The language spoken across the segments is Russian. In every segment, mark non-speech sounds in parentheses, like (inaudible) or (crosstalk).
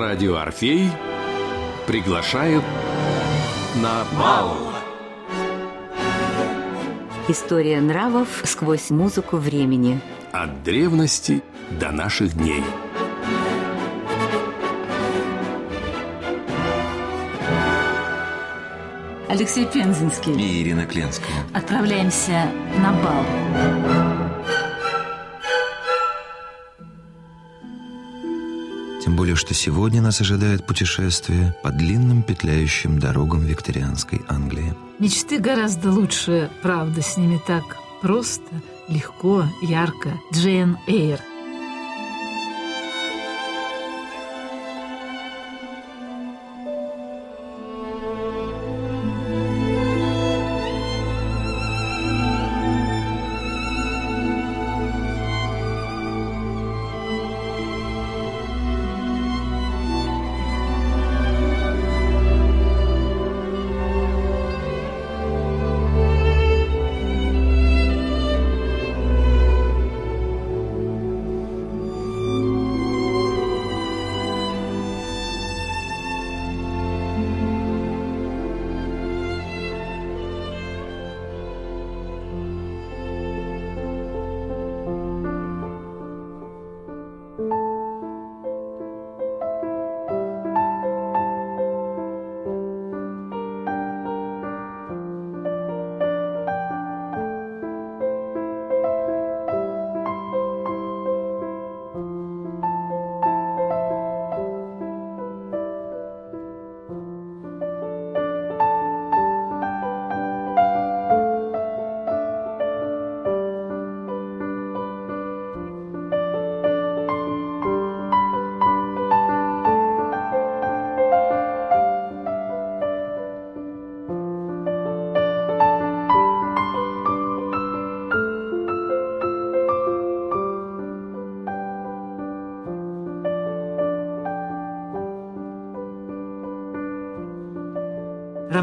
Радио Орфей приглашает на бал. История нравов сквозь музыку времени. От древности до наших дней. Алексей Пензенский. И Ирина Кленская. Отправляемся на бал. Более, что сегодня нас ожидает путешествие по длинным петляющим дорогам викторианской Англии. Мечты гораздо лучше, правда, с ними так просто, легко, ярко. Джейн Эйр.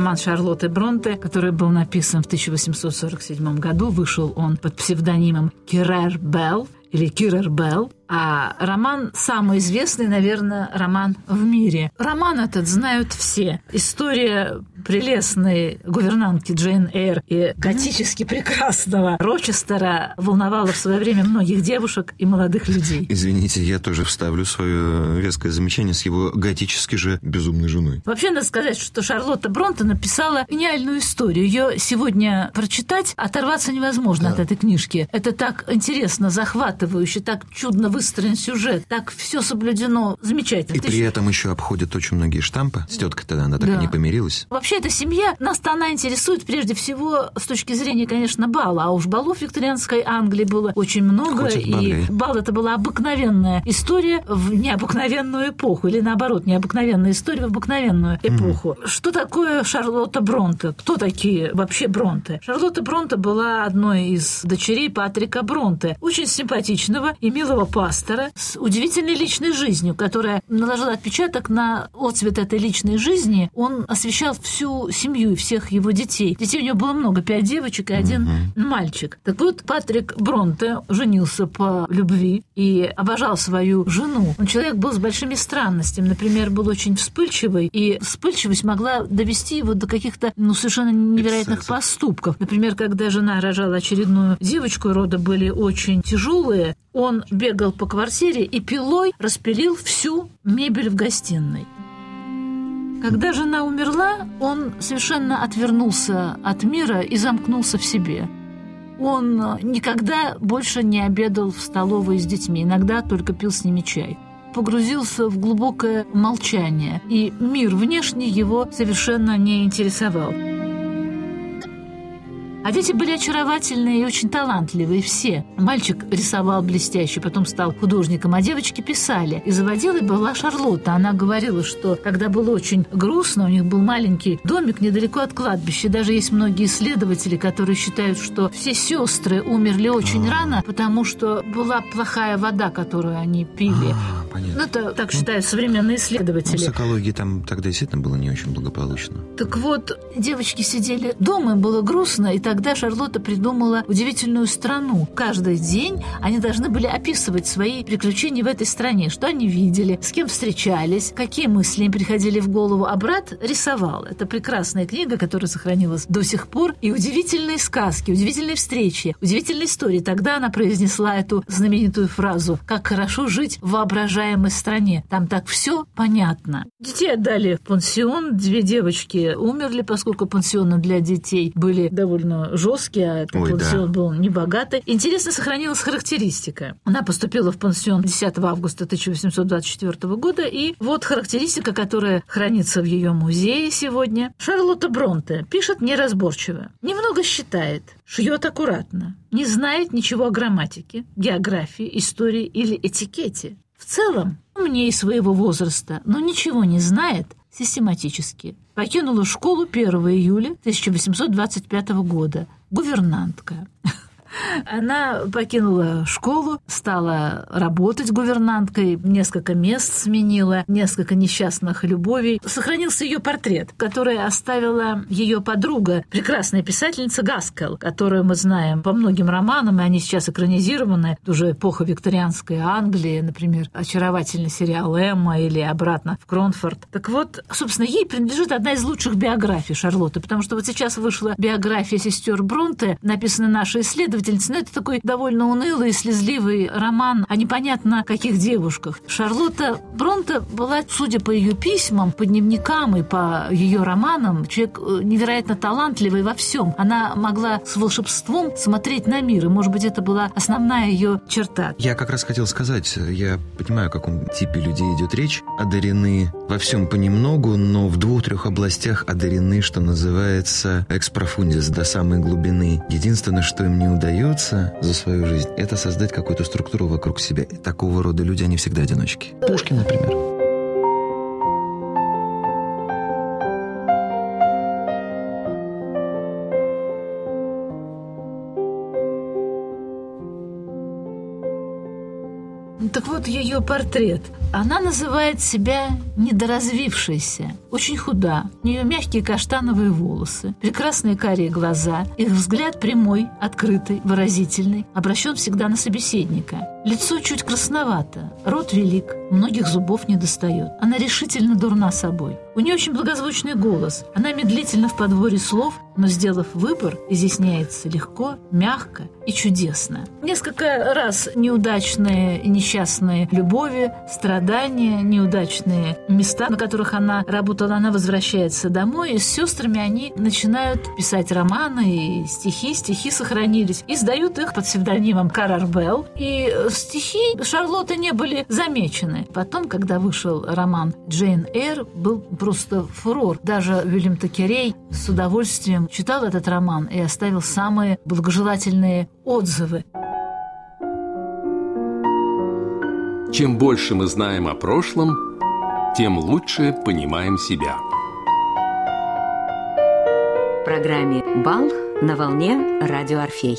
Роман Шарлотты Бронте, который был написан в 1847 году. Вышел он под псевдонимом Кирер Белл или Кирер Белл. А роман самый известный, наверное, роман в мире. Роман этот знают все. История прелестной гувернантки Джейн Эйр и готически прекрасного Рочестера волновала в свое время многих девушек и молодых людей. Извините, я тоже вставлю свое веское замечание с его готически же безумной женой. Вообще, надо сказать, что Шарлотта Бронте написала гениальную историю. Ее сегодня прочитать, оторваться невозможно да. от этой книжки. Это так интересно, захватывающе, так чудно выстроен сюжет, так все соблюдено замечательно. И Ты при этом еще обходят очень многие штампы. С теткой тогда она так да. и не помирилась. Вообще, эта семья, нас-то она интересует прежде всего с точки зрения, конечно, бала. А уж балов викторианской Англии было очень много. И бал это была обыкновенная история в необыкновенную эпоху. Или наоборот, необыкновенная история в обыкновенную эпоху. Mm. Что такое Шарлотта Бронте? Кто такие вообще Бронте? Шарлотта Бронте была одной из дочерей Патрика Бронте. Очень симпатичного и милого пастора с удивительной личной жизнью, которая наложила отпечаток на отцвет этой личной жизни. Он освещал всю семью и всех его детей. Детей у него было много, пять девочек и один угу. мальчик. Так вот, Патрик Бронте женился по любви и обожал свою жену. Он человек был с большими странностями. Например, был очень вспыльчивый, и вспыльчивость могла довести его до каких-то ну, совершенно невероятных Эксцессов. поступков. Например, когда жена рожала очередную девочку, роды были очень тяжелые, он бегал по квартире и пилой распилил всю мебель в гостиной. Когда жена умерла, он совершенно отвернулся от мира и замкнулся в себе. Он никогда больше не обедал в столовой с детьми, иногда только пил с ними чай. Погрузился в глубокое молчание, и мир внешний его совершенно не интересовал. А дети были очаровательные и очень талантливые все. Мальчик рисовал блестяще, потом стал художником, а девочки писали. И заводилой была Шарлотта. Она говорила, что когда было очень грустно, у них был маленький домик недалеко от кладбища. Даже есть многие исследователи, которые считают, что все сестры умерли очень рано, потому что была плохая вода, которую они пили. понятно. Ну, это так считают современные исследователи. Ну, с экологией там тогда действительно было не очень благополучно. Так вот, девочки сидели дома, им было грустно, и тогда Шарлотта придумала удивительную страну. Каждый день они должны были описывать свои приключения в этой стране, что они видели, с кем встречались, какие мысли им приходили в голову. А брат рисовал. Это прекрасная книга, которая сохранилась до сих пор. И удивительные сказки, удивительные встречи, удивительные истории. Тогда она произнесла эту знаменитую фразу «Как хорошо жить в воображаемой стране». Там так все понятно. Детей отдали в пансион. Две девочки умерли, поскольку пансионы для детей были довольно жесткие, а этот Ой, пансион да. был небогатый. Интересно сохранилась характеристика. Она поступила в пансион 10 августа 1824 года, и вот характеристика, которая хранится в ее музее сегодня. Шарлотта Бронте пишет неразборчиво. Немного считает, шьет аккуратно, не знает ничего о грамматике, географии, истории или этикете. В целом, умнее своего возраста, но ничего не знает систематически. Покинула школу 1 июля 1825 года. Гувернантка. Она покинула школу, стала работать гувернанткой, несколько мест сменила, несколько несчастных любовей. Сохранился ее портрет, который оставила ее подруга, прекрасная писательница Гаскел, которую мы знаем по многим романам, и они сейчас экранизированы. Уже эпоха викторианской Англии, например, очаровательный сериал «Эмма» или «Обратно в Кронфорд». Так вот, собственно, ей принадлежит одна из лучших биографий Шарлотты, потому что вот сейчас вышла биография сестер Бронте, написанная нашей исследовательницей, но это такой довольно унылый слезливый роман о непонятно каких девушках. Шарлотта Бронте была, судя по ее письмам, по дневникам и по ее романам, человек э, невероятно талантливый во всем. Она могла с волшебством смотреть на мир, и, может быть, это была основная ее черта. Я как раз хотел сказать, я понимаю, о каком типе людей идет речь. Одарены во всем понемногу, но в двух-трех областях одарены, что называется, экспрофундис, до самой глубины. Единственное, что им не удается за свою жизнь, это создать какую-то структуру вокруг себя. И такого рода люди, они всегда одиночки. Пушкин, например. Так вот, ее портрет. Она называет себя недоразвившейся. Очень худа. У нее мягкие каштановые волосы, прекрасные карие глаза. Их взгляд прямой, открытый, выразительный, обращен всегда на собеседника. Лицо чуть красновато, рот велик, многих зубов не достает. Она решительно дурна собой. У нее очень благозвучный голос. Она медлительна в подборе слов, но, сделав выбор, изъясняется легко, мягко и чудесно. Несколько раз неудачные и несчастные любови, страдания, неудачные места, на которых она работала, она возвращается домой, и с сестрами они начинают писать романы и стихи. Стихи сохранились. И сдают их под псевдонимом Карарбелл. И стихи Шарлотты не были замечены. Потом, когда вышел роман «Джейн Эйр», был просто фурор. Даже Вильям Такерей с удовольствием читал этот роман и оставил самые благожелательные отзывы. Чем больше мы знаем о прошлом, тем лучше понимаем себя. В программе «Бал» на волне радио «Орфей».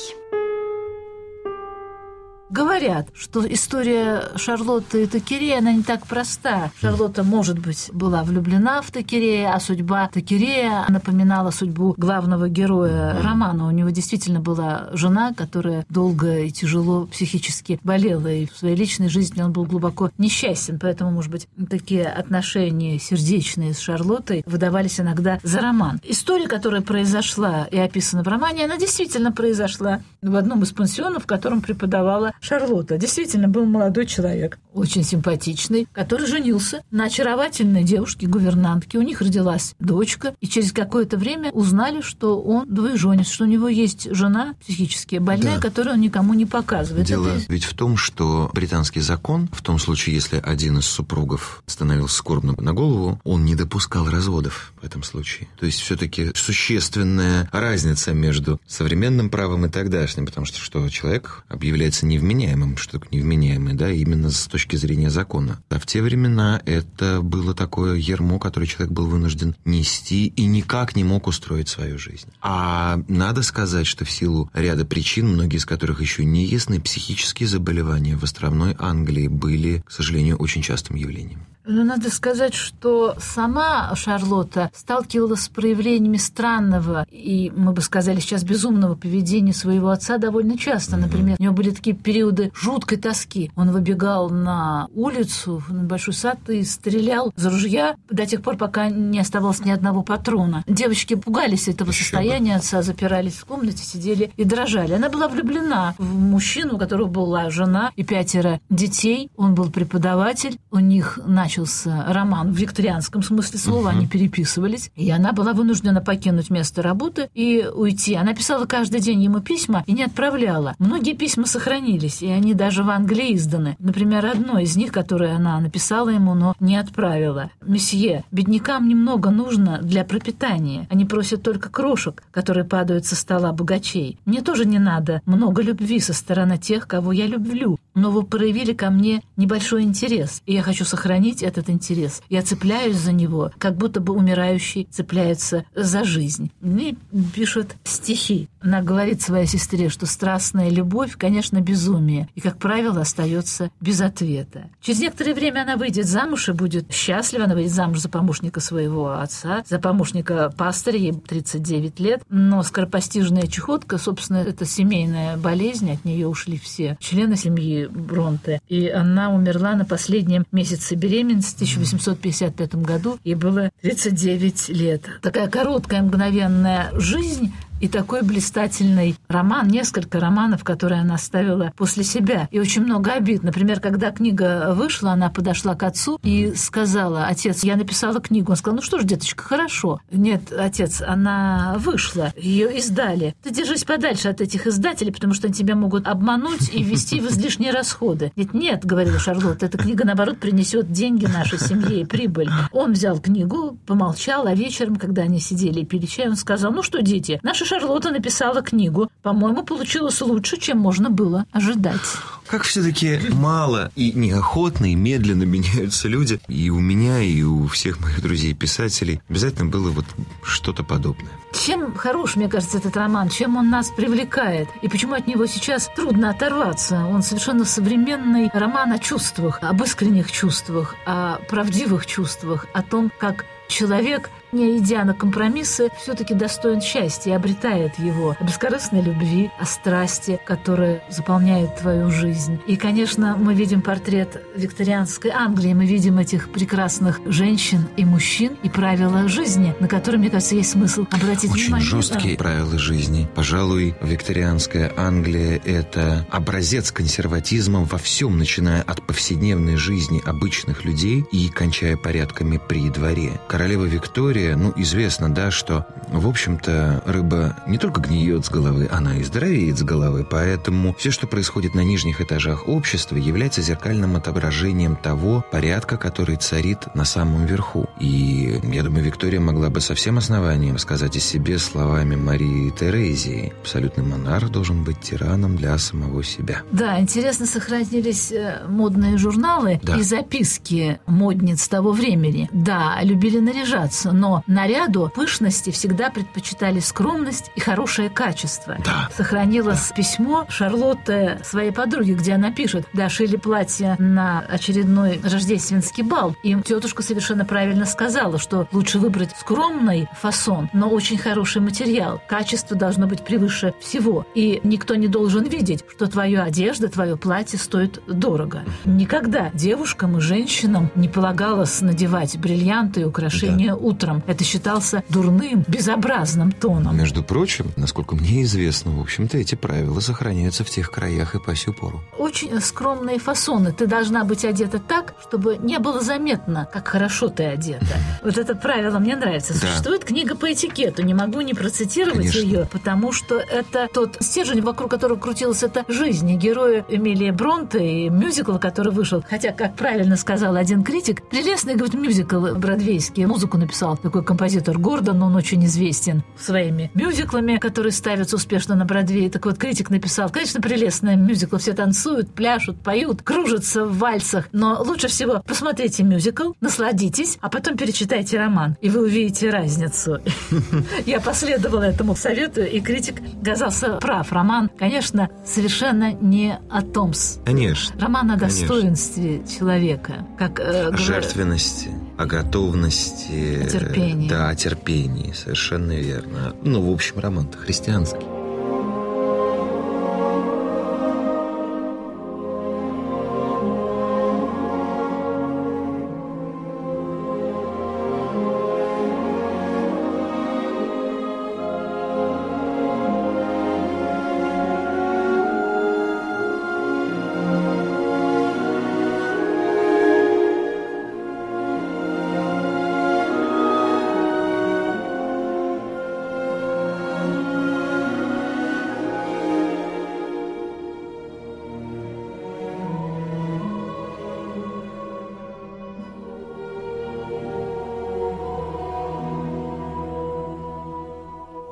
Говорят, что история Шарлотты и Такерея, она не так проста. Шарлотта, может быть, была влюблена в Такерея, а судьба Такерея напоминала судьбу главного героя романа. У него действительно была жена, которая долго и тяжело психически болела, и в своей личной жизни он был глубоко несчастен. Поэтому, может быть, такие отношения сердечные с Шарлоттой выдавались иногда за роман. История, которая произошла и описана в романе, она действительно произошла в одном из пансионов, в котором преподавала Шарлотта. Действительно, был молодой человек, очень симпатичный, который женился на очаровательной девушке-гувернантке. У них родилась дочка, и через какое-то время узнали, что он двоеженец, что у него есть жена психически больная, Да. которую он никому не показывает. Дело Это- ведь в том, что британский закон, в том случае, если один из супругов становился скорбным на голову, он не допускал разводов в этом случае. То есть все-таки существенная разница между современным правом и тогдашним, потому что что человек объявляется невменяемым невменяемым, что такое невменяемый, да, именно с точки зрения закона. А в те времена это было такое ермо, которое человек был вынужден нести и никак не мог устроить свою жизнь. А надо сказать, что в силу ряда причин, многие из которых еще не ясны, психические заболевания в островной Англии были, к сожалению, очень частым явлением. Но надо сказать, что сама Шарлотта сталкивалась с проявлениями странного и, мы бы сказали сейчас, безумного поведения своего отца довольно часто. Например, у него были такие периоды жуткой тоски. Он выбегал на улицу, на большой сад и стрелял из ружья до тех пор, пока не оставалось ни одного патрона. Девочки пугались этого Еще состояния бы. отца, запирались в комнате, сидели и дрожали. Она была влюблена в мужчину, у которого была жена и пятеро детей. Он был преподаватель. У них начал начался роман в викторианском смысле слова, uh-huh. они переписывались, и она была вынуждена покинуть место работы и уйти. Она писала каждый день ему письма и не отправляла. Многие письма сохранились, и они даже в Англии изданы. Например, одно из них, которое она написала ему, но не отправила. «Месье, беднякам немного нужно для пропитания. Они просят только крошек, которые падают со стола богачей. Мне тоже не надо много любви со стороны тех, кого я люблю, но вы проявили ко мне небольшой интерес, и я хочу сохранить этот интерес. Я цепляюсь за него, как будто бы умирающий цепляется за жизнь. И пишет стихи. Она говорит своей сестре, что страстная любовь, конечно, безумие, и, как правило, остается без ответа. Через некоторое время она выйдет замуж и будет счастлива. Она выйдет замуж за помощника своего отца, за помощника пастыря, ей 39 лет. Но скоропостижная чехотка, собственно, это семейная болезнь, от нее ушли все члены семьи Бронте. И она умерла на последнем месяце беременности в 1855 году. Ей было 39 лет. Такая короткая, мгновенная жизнь и такой блистательный роман, несколько романов, которые она оставила после себя. И очень много обид. Например, когда книга вышла, она подошла к отцу и сказала, отец, я написала книгу. Он сказал, ну что ж, деточка, хорошо. Нет, отец, она вышла, ее издали. Ты держись подальше от этих издателей, потому что они тебя могут обмануть и ввести в излишние расходы. Нет, нет, говорила Шарлотта, эта книга, наоборот, принесет деньги нашей семье и прибыль. Он взял книгу, помолчал, а вечером, когда они сидели и пили чай, он сказал, ну что, дети, наши Шарлотта написала книгу. По-моему, получилось лучше, чем можно было ожидать. Как все-таки мало и неохотно и медленно меняются люди. И у меня, и у всех моих друзей-писателей обязательно было вот что-то подобное. Чем хорош, мне кажется, этот роман, чем он нас привлекает, и почему от него сейчас трудно оторваться. Он совершенно современный роман о чувствах, об искренних чувствах, о правдивых чувствах, о том, как человек не идя на компромиссы, все-таки достоин счастья и обретает его. О бескорыстной любви, о страсти, которая заполняет твою жизнь. И, конечно, мы видим портрет викторианской Англии, мы видим этих прекрасных женщин и мужчин и правила жизни, на которые, мне кажется, есть смысл обратить Очень внимание. Очень жесткие да. правила жизни. Пожалуй, викторианская Англия – это образец консерватизма во всем, начиная от повседневной жизни обычных людей и кончая порядками при дворе. Королева Виктория история, ну, известно, да, что, в общем-то, рыба не только гниет с головы, она и здоровеет с головы, поэтому все, что происходит на нижних этажах общества, является зеркальным отображением того порядка, который царит на самом верху. И, я думаю, Виктория могла бы со всем основанием сказать о себе словами Марии Терезии. Абсолютный монарх должен быть тираном для самого себя. Да, интересно сохранились э, модные журналы да. и записки модниц того времени. Да, любили наряжаться, но но наряду пышности всегда предпочитали скромность и хорошее качество. Да. Сохранилось да. письмо Шарлотты своей подруге, где она пишет, да, шили платье на очередной рождественский бал. И тетушка совершенно правильно сказала, что лучше выбрать скромный фасон, но очень хороший материал. Качество должно быть превыше всего. И никто не должен видеть, что твоя одежда, твое платье стоит дорого. Никогда девушкам и женщинам не полагалось надевать бриллианты и украшения да. утром. Это считался дурным, безобразным тоном. Между прочим, насколько мне известно, в общем-то, эти правила сохраняются в тех краях и по сю пору. Очень скромные фасоны. Ты должна быть одета так, чтобы не было заметно, как хорошо ты одета. Вот это правило мне нравится. Существует книга по этикету. Не могу не процитировать ее, потому что это тот стержень, вокруг которого крутилась эта жизнь. И герои Эмилия Бронте и мюзикл, который вышел. Хотя, как правильно сказал один критик, прелестный, говорит, мюзикл бродвейский. музыку написал такой композитор Гордон, он очень известен своими мюзиклами, которые ставятся успешно на Бродвее. Так вот, критик написал, конечно, прелестная мюзикл, все танцуют, пляшут, поют, кружатся в вальсах, но лучше всего посмотрите мюзикл, насладитесь, а потом перечитайте роман, и вы увидите разницу. (laughs) Я последовала этому совету, и критик оказался прав. Роман, конечно, совершенно не о том. Конечно. Роман о достоинстве человека. Как, э, о жертвенности, о готовности. О терпении. Да, о терпении, совершенно верно. Ну, в общем, роман-то христианский.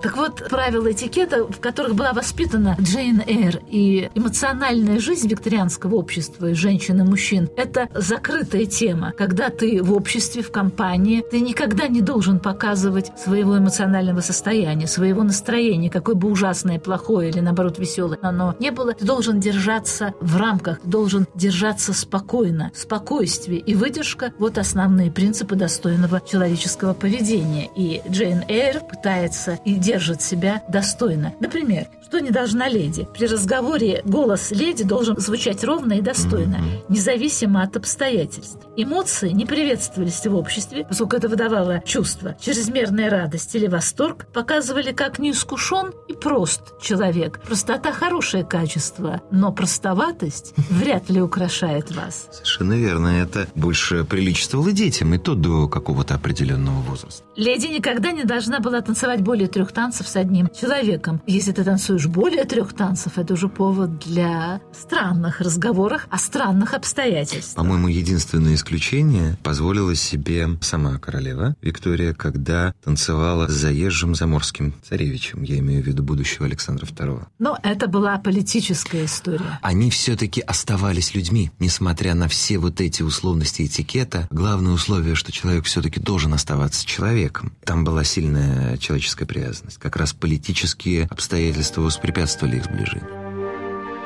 Так вот, правила этикета, в которых была воспитана Джейн Эйр и эмоциональная жизнь викторианского общества и женщин и мужчин, это закрытая тема. Когда ты в обществе, в компании, ты никогда не должен показывать своего эмоционального состояния, своего настроения, какое бы ужасное, плохое или, наоборот, веселое оно не было. Ты должен держаться в рамках, ты должен держаться спокойно. Спокойствие и выдержка – вот основные принципы достойного человеческого поведения. И Джейн Эйр пытается и держит держит себя достойно. Например, что не должна леди? При разговоре голос леди должен звучать ровно и достойно, независимо от обстоятельств. Эмоции не приветствовались в обществе, поскольку это выдавало чувство. Чрезмерная радость или восторг показывали, как неискушен и прост человек. Простота – хорошее качество, но простоватость вряд ли украшает вас. Совершенно верно. Это больше приличествовало детям, и то до какого-то определенного возраста. Леди никогда не должна была танцевать более трех танцев с одним человеком. Если ты танцуешь более трех танцев, это уже повод для странных разговоров о странных обстоятельствах. По-моему, единственное исключение позволила себе сама королева Виктория, когда танцевала с заезжим заморским царевичем, я имею в виду будущего Александра II. Но это была политическая история. Они все-таки оставались людьми, несмотря на все вот эти условности этикета. Главное условие, что человек все-таки должен оставаться человеком. Там была сильная человеческая привязанность как раз политические обстоятельства воспрепятствовали их сближению.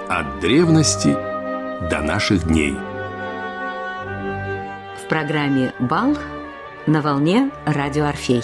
От древности до наших дней. В программе «Бал» на волне радио «Орфей».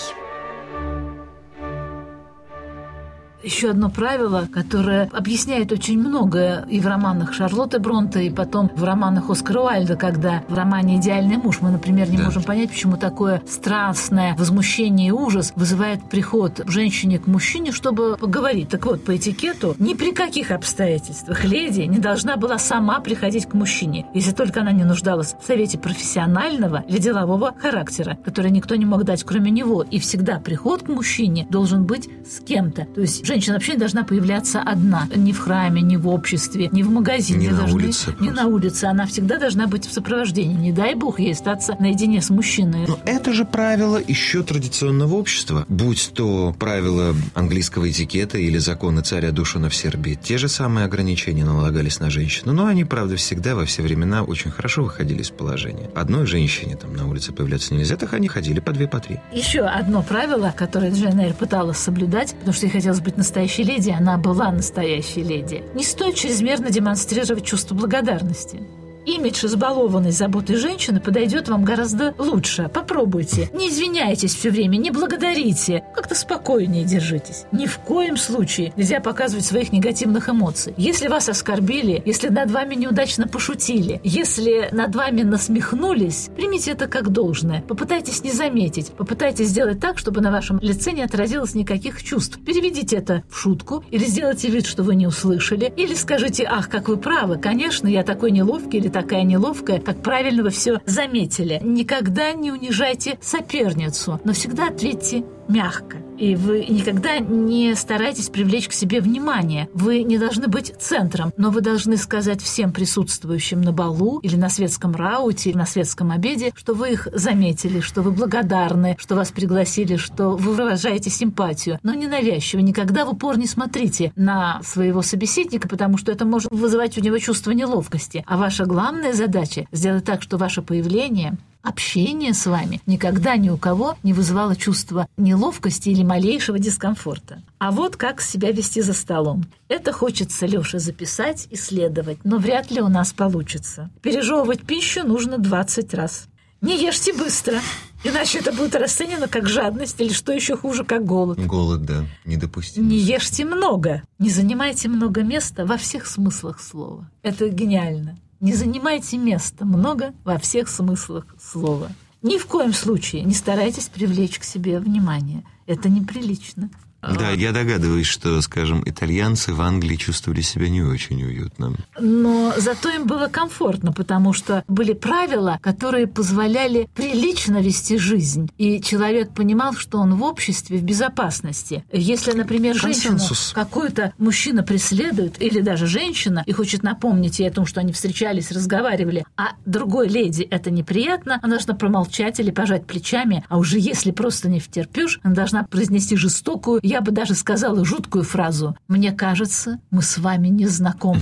Еще одно правило, которое объясняет очень многое и в романах Шарлотты Бронте, и потом в романах Оскара Уальда, когда в романе «Идеальный муж» мы, например, не да. можем понять, почему такое страстное возмущение и ужас вызывает приход женщине к мужчине, чтобы поговорить. Так вот, по этикету ни при каких обстоятельствах леди не должна была сама приходить к мужчине, если только она не нуждалась в совете профессионального или делового характера, который никто не мог дать, кроме него. И всегда приход к мужчине должен быть с кем-то. То есть женщина вообще не должна появляться одна. Ни в храме, ни в обществе, ни в магазине. Не на должны, улице. Не на улице. Она всегда должна быть в сопровождении. Не дай бог ей остаться наедине с мужчиной. Но это же правило еще традиционного общества. Будь то правила английского этикета или законы царя Душина в Сербии. Те же самые ограничения налагались на женщину. Но они, правда, всегда во все времена очень хорошо выходили из положения. Одной женщине там на улице появляться нельзя, так они ходили по две, по три. Еще одно правило, которое Джейн Эйр пыталась соблюдать, потому что ей хотелось быть настоящей леди, она была настоящей леди. Не стоит чрезмерно демонстрировать чувство благодарности имидж избалованной заботой женщины подойдет вам гораздо лучше. Попробуйте. Не извиняйтесь все время, не благодарите. Как-то спокойнее держитесь. Ни в коем случае нельзя показывать своих негативных эмоций. Если вас оскорбили, если над вами неудачно пошутили, если над вами насмехнулись, примите это как должное. Попытайтесь не заметить. Попытайтесь сделать так, чтобы на вашем лице не отразилось никаких чувств. Переведите это в шутку или сделайте вид, что вы не услышали. Или скажите, ах, как вы правы, конечно, я такой неловкий или такая неловкая, как правильно вы все заметили. Никогда не унижайте соперницу, но всегда ответьте мягко. И вы никогда не старайтесь привлечь к себе внимание. Вы не должны быть центром, но вы должны сказать всем присутствующим на балу или на светском рауте, или на светском обеде, что вы их заметили, что вы благодарны, что вас пригласили, что вы выражаете симпатию. Но ненавязчиво. Никогда в упор не смотрите на своего собеседника, потому что это может вызывать у него чувство неловкости. А ваша главная задача — сделать так, что ваше появление общение с вами никогда ни у кого не вызывало чувства неловкости или малейшего дискомфорта. А вот как себя вести за столом. Это хочется Лёше записать, исследовать, но вряд ли у нас получится. Пережевывать пищу нужно 20 раз. Не ешьте быстро, иначе это будет расценено как жадность или, что еще хуже, как голод. Голод, да, недопустим. Не ешьте много, не занимайте много места во всех смыслах слова. Это гениально. Не занимайте места много во всех смыслах слова. Ни в коем случае не старайтесь привлечь к себе внимание. Это неприлично. Да, я догадываюсь, что, скажем, итальянцы в Англии чувствовали себя не очень уютно. Но зато им было комфортно, потому что были правила, которые позволяли прилично вести жизнь. И человек понимал, что он в обществе в безопасности. Если, например, женщину какой-то мужчина преследует, или даже женщина, и хочет напомнить ей о том, что они встречались, разговаривали, а другой леди это неприятно, она должна промолчать или пожать плечами, а уже если просто не втерпешь, она должна произнести жестокую я бы даже сказала жуткую фразу «Мне кажется, мы с вами не знакомы».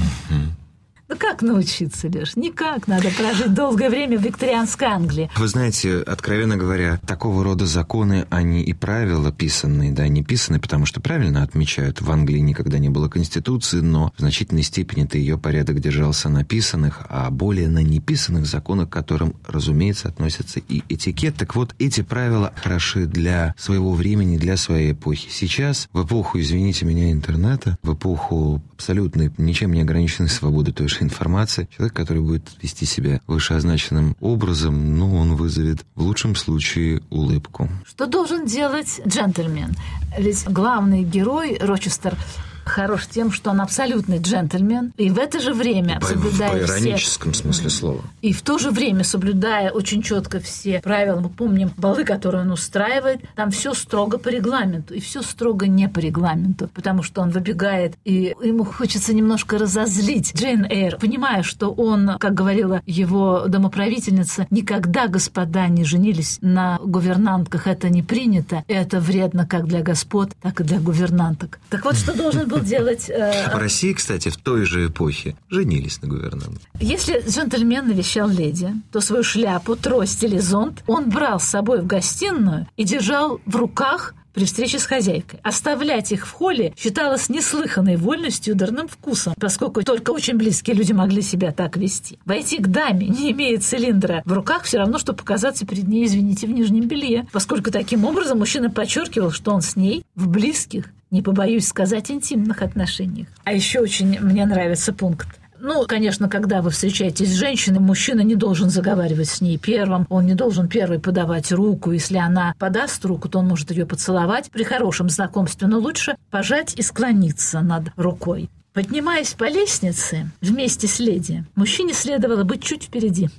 Как научиться, Леш? Никак. Надо прожить долгое время в викторианской Англии. Вы знаете, откровенно говоря, такого рода законы, они и правила писанные, да, не писаны, потому что правильно отмечают, в Англии никогда не было конституции, но в значительной степени это ее порядок держался на писанных, а более на неписанных законах, к которым, разумеется, относятся и этикет. Так вот, эти правила хороши для своего времени, для своей эпохи. Сейчас, в эпоху, извините меня, интернета, в эпоху абсолютной, ничем не ограниченной свободы той же информации, человек, который будет вести себя вышеозначенным образом, ну, он вызовет в лучшем случае улыбку. Что должен делать джентльмен? Ведь главный герой Рочестер хорош тем, что он абсолютный джентльмен, и в это же время, По, соблюдая в ироническом все... смысле слова. И в то же время, соблюдая очень четко все правила, мы помним балы, которые он устраивает, там все строго по регламенту, и все строго не по регламенту, потому что он выбегает, и ему хочется немножко разозлить Джейн Эйр, понимая, что он, как говорила его домоправительница, никогда, господа, не женились на гувернантках, это не принято, это вредно как для господ, так и для гувернанток. Так вот, что должен был был (laughs) делать... Э... В России, кстати, в той же эпохе женились на гувернантке. Если джентльмен навещал леди, то свою шляпу, трость или зонт он брал с собой в гостиную и держал в руках при встрече с хозяйкой. Оставлять их в холле считалось неслыханной вольностью и дурным вкусом, поскольку только очень близкие люди могли себя так вести. Войти к даме, не имея цилиндра в руках, все равно, что показаться перед ней, извините, в нижнем белье, поскольку таким образом мужчина подчеркивал, что он с ней в близких не побоюсь сказать, интимных отношениях. А еще очень мне нравится пункт. Ну, конечно, когда вы встречаетесь с женщиной, мужчина не должен заговаривать с ней первым, он не должен первый подавать руку. Если она подаст руку, то он может ее поцеловать при хорошем знакомстве, но лучше пожать и склониться над рукой. Поднимаясь по лестнице вместе с леди, мужчине следовало быть чуть впереди,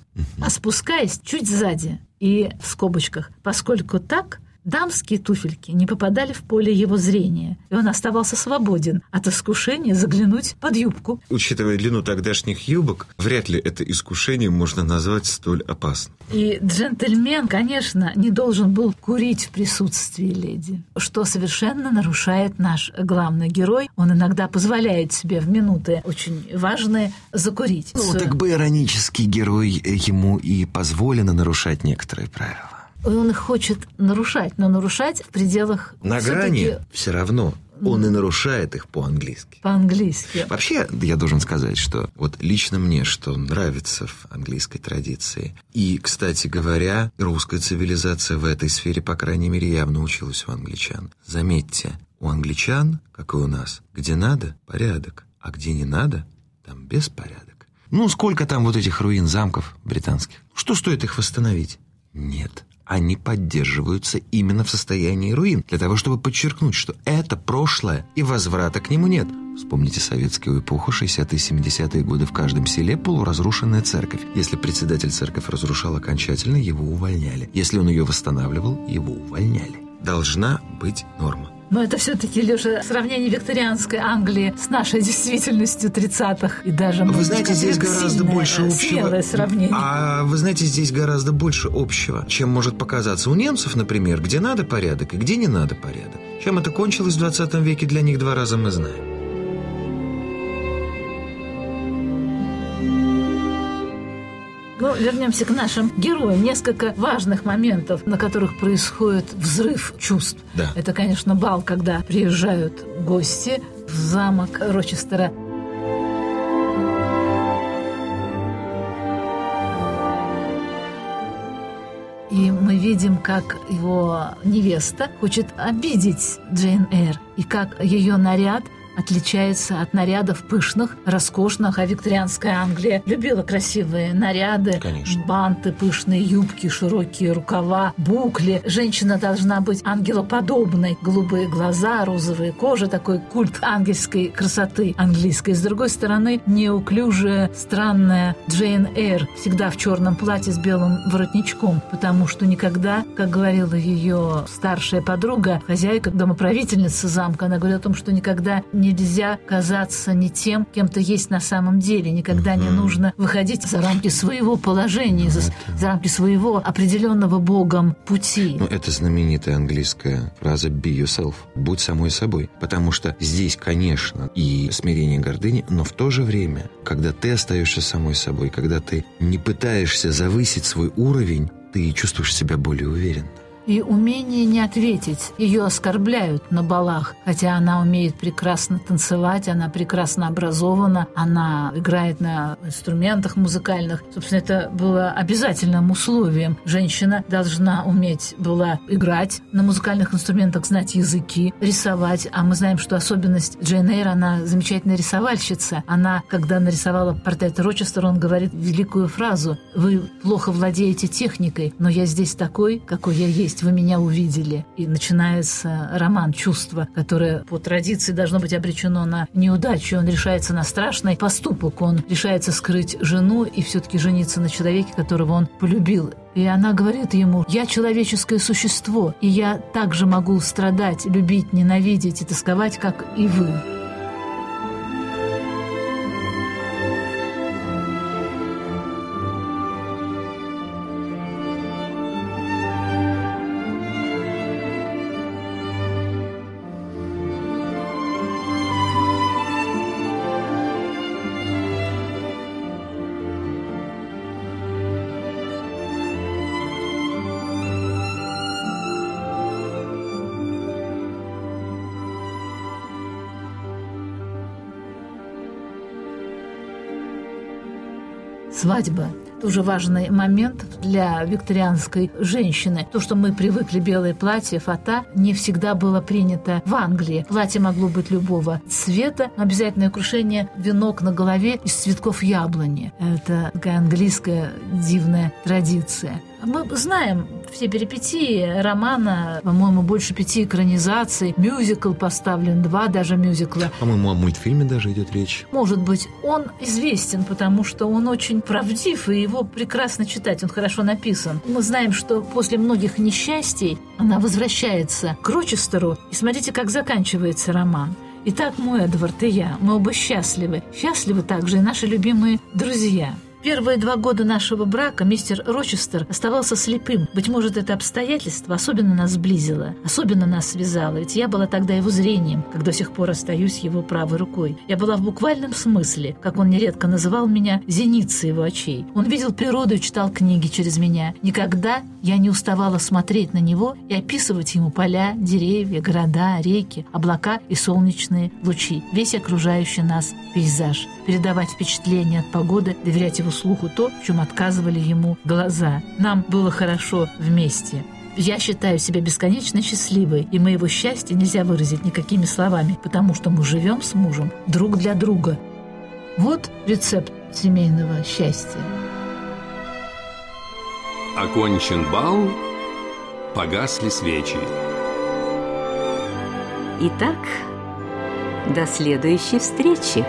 а спускаясь чуть сзади и в скобочках, поскольку так Дамские туфельки не попадали в поле его зрения, и он оставался свободен от искушения заглянуть под юбку. Учитывая длину тогдашних юбок, вряд ли это искушение можно назвать столь опасным. И джентльмен, конечно, не должен был курить в присутствии леди, что совершенно нарушает наш главный герой. Он иногда позволяет себе в минуты очень важные закурить. Ну, так бы иронический герой ему и позволено нарушать некоторые правила он их хочет нарушать, но нарушать в пределах... На грани все равно он и нарушает их по-английски. По-английски. Вообще, я должен сказать, что вот лично мне, что нравится в английской традиции. И, кстати говоря, русская цивилизация в этой сфере, по крайней мере, явно училась у англичан. Заметьте, у англичан, как и у нас, где надо – порядок, а где не надо – там беспорядок. Ну, сколько там вот этих руин замков британских? Что стоит их восстановить? Нет они поддерживаются именно в состоянии руин, для того, чтобы подчеркнуть, что это прошлое, и возврата к нему нет. Вспомните советскую эпоху, 60-е 70-е годы в каждом селе полуразрушенная церковь. Если председатель церковь разрушал окончательно, его увольняли. Если он ее восстанавливал, его увольняли. должна быть норма. Но это все-таки, Леша, сравнение викторианской Англии с нашей действительностью 30-х и даже... Вы знаете, здесь гораздо сильное, больше общего. сравнение. А вы знаете, здесь гораздо больше общего, чем может показаться у немцев, например, где надо порядок и где не надо порядок. Чем это кончилось в 20 веке, для них два раза мы знаем. Но вернемся к нашим героям. Несколько важных моментов, на которых происходит взрыв чувств. Да. Это, конечно, бал, когда приезжают гости в замок Рочестера. И мы видим, как его невеста хочет обидеть Джейн Эйр, и как ее наряд отличается от нарядов пышных, роскошных, а викторианская Англия любила красивые наряды, Конечно. банты, пышные юбки, широкие рукава, букли. Женщина должна быть ангелоподобной, голубые глаза, розовые кожа, такой культ ангельской красоты английской. С другой стороны, неуклюжая, странная Джейн Эйр, всегда в черном платье с белым воротничком, потому что никогда, как говорила ее старшая подруга, хозяйка, домоправительница замка, она говорила о том, что никогда не нельзя казаться не тем, кем ты есть на самом деле. Никогда угу. не нужно выходить за рамки своего положения, за, за рамки своего определенного Богом пути. Ну, это знаменитая английская фраза «be yourself» – «будь самой собой». Потому что здесь, конечно, и смирение гордыни, но в то же время, когда ты остаешься самой собой, когда ты не пытаешься завысить свой уровень, ты чувствуешь себя более уверенно и умение не ответить. Ее оскорбляют на балах, хотя она умеет прекрасно танцевать, она прекрасно образована, она играет на инструментах музыкальных. Собственно, это было обязательным условием. Женщина должна уметь была играть на музыкальных инструментах, знать языки, рисовать. А мы знаем, что особенность Джейн Эйр, она замечательная рисовальщица. Она, когда нарисовала портрет Рочестера, он говорит великую фразу «Вы плохо владеете техникой, но я здесь такой, какой я есть» есть вы меня увидели. И начинается роман чувства, которое по традиции должно быть обречено на неудачу. Он решается на страшный поступок. Он решается скрыть жену и все-таки жениться на человеке, которого он полюбил. И она говорит ему, я человеческое существо, и я также могу страдать, любить, ненавидеть и тосковать, как и вы. Свадьба тоже важный момент для викторианской женщины. То, что мы привыкли белое платье, фата, не всегда было принято в Англии. Платье могло быть любого цвета, обязательное украшение венок на голове из цветков яблони. Это такая английская дивная традиция. Мы знаем все перипетии романа, по-моему, больше пяти экранизаций. Мюзикл поставлен, два даже мюзикла. По-моему, о мультфильме даже идет речь. Может быть. Он известен, потому что он очень правдив, и его прекрасно читать, он хорошо написан. Мы знаем, что после многих несчастий она возвращается к Рочестеру, и смотрите, как заканчивается роман. Итак, мой Эдвард и я, мы оба счастливы. Счастливы также и наши любимые друзья – Первые два года нашего брака мистер Рочестер оставался слепым. Быть может, это обстоятельство особенно нас сблизило, особенно нас связало, ведь я была тогда его зрением, как до сих пор остаюсь его правой рукой. Я была в буквальном смысле, как он нередко называл меня, зеницей его очей. Он видел природу и читал книги через меня. Никогда я не уставала смотреть на него и описывать ему поля, деревья, города, реки, облака и солнечные лучи, весь окружающий нас пейзаж, передавать впечатления от погоды, доверять его слуху то, в чем отказывали ему глаза. Нам было хорошо вместе. Я считаю себя бесконечно счастливой, и моего счастья нельзя выразить никакими словами, потому что мы живем с мужем друг для друга. Вот рецепт семейного счастья. Окончен бал, погасли свечи. Итак, до следующей встречи.